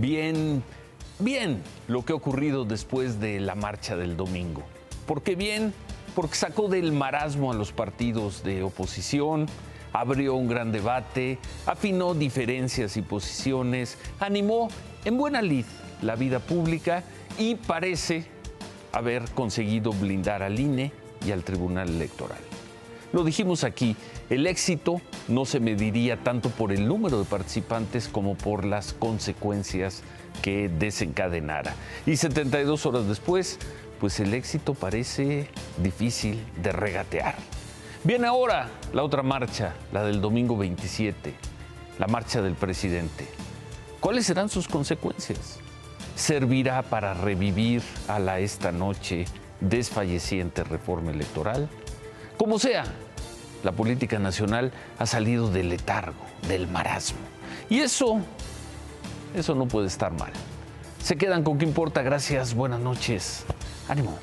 bien, bien lo que ha ocurrido después de la marcha del domingo. ¿Por qué bien? Porque sacó del marasmo a los partidos de oposición, abrió un gran debate, afinó diferencias y posiciones, animó en buena lid la vida pública y parece haber conseguido blindar al INE y al Tribunal Electoral. Lo dijimos aquí, el éxito no se mediría tanto por el número de participantes como por las consecuencias que desencadenara. Y 72 horas después, pues el éxito parece difícil de regatear. Viene ahora la otra marcha, la del domingo 27, la marcha del presidente. ¿Cuáles serán sus consecuencias? ¿Servirá para revivir a la esta noche desfalleciente reforma electoral? Como sea, la política nacional ha salido del letargo, del marasmo. Y eso, eso no puede estar mal. Se quedan con qué importa. Gracias, buenas noches. Ánimo.